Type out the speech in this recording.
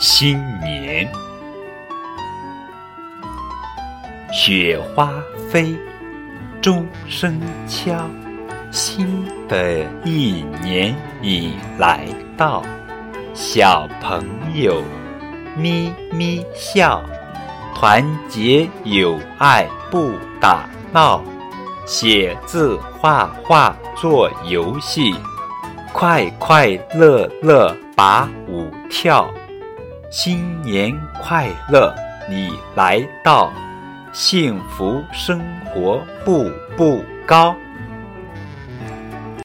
新年。雪花飞，钟声敲，新的一年已来到。小朋友咪咪笑，团结友爱不打闹，写字画画做游戏，快快乐乐把舞跳。新年快乐，你来到，幸福生活步步高。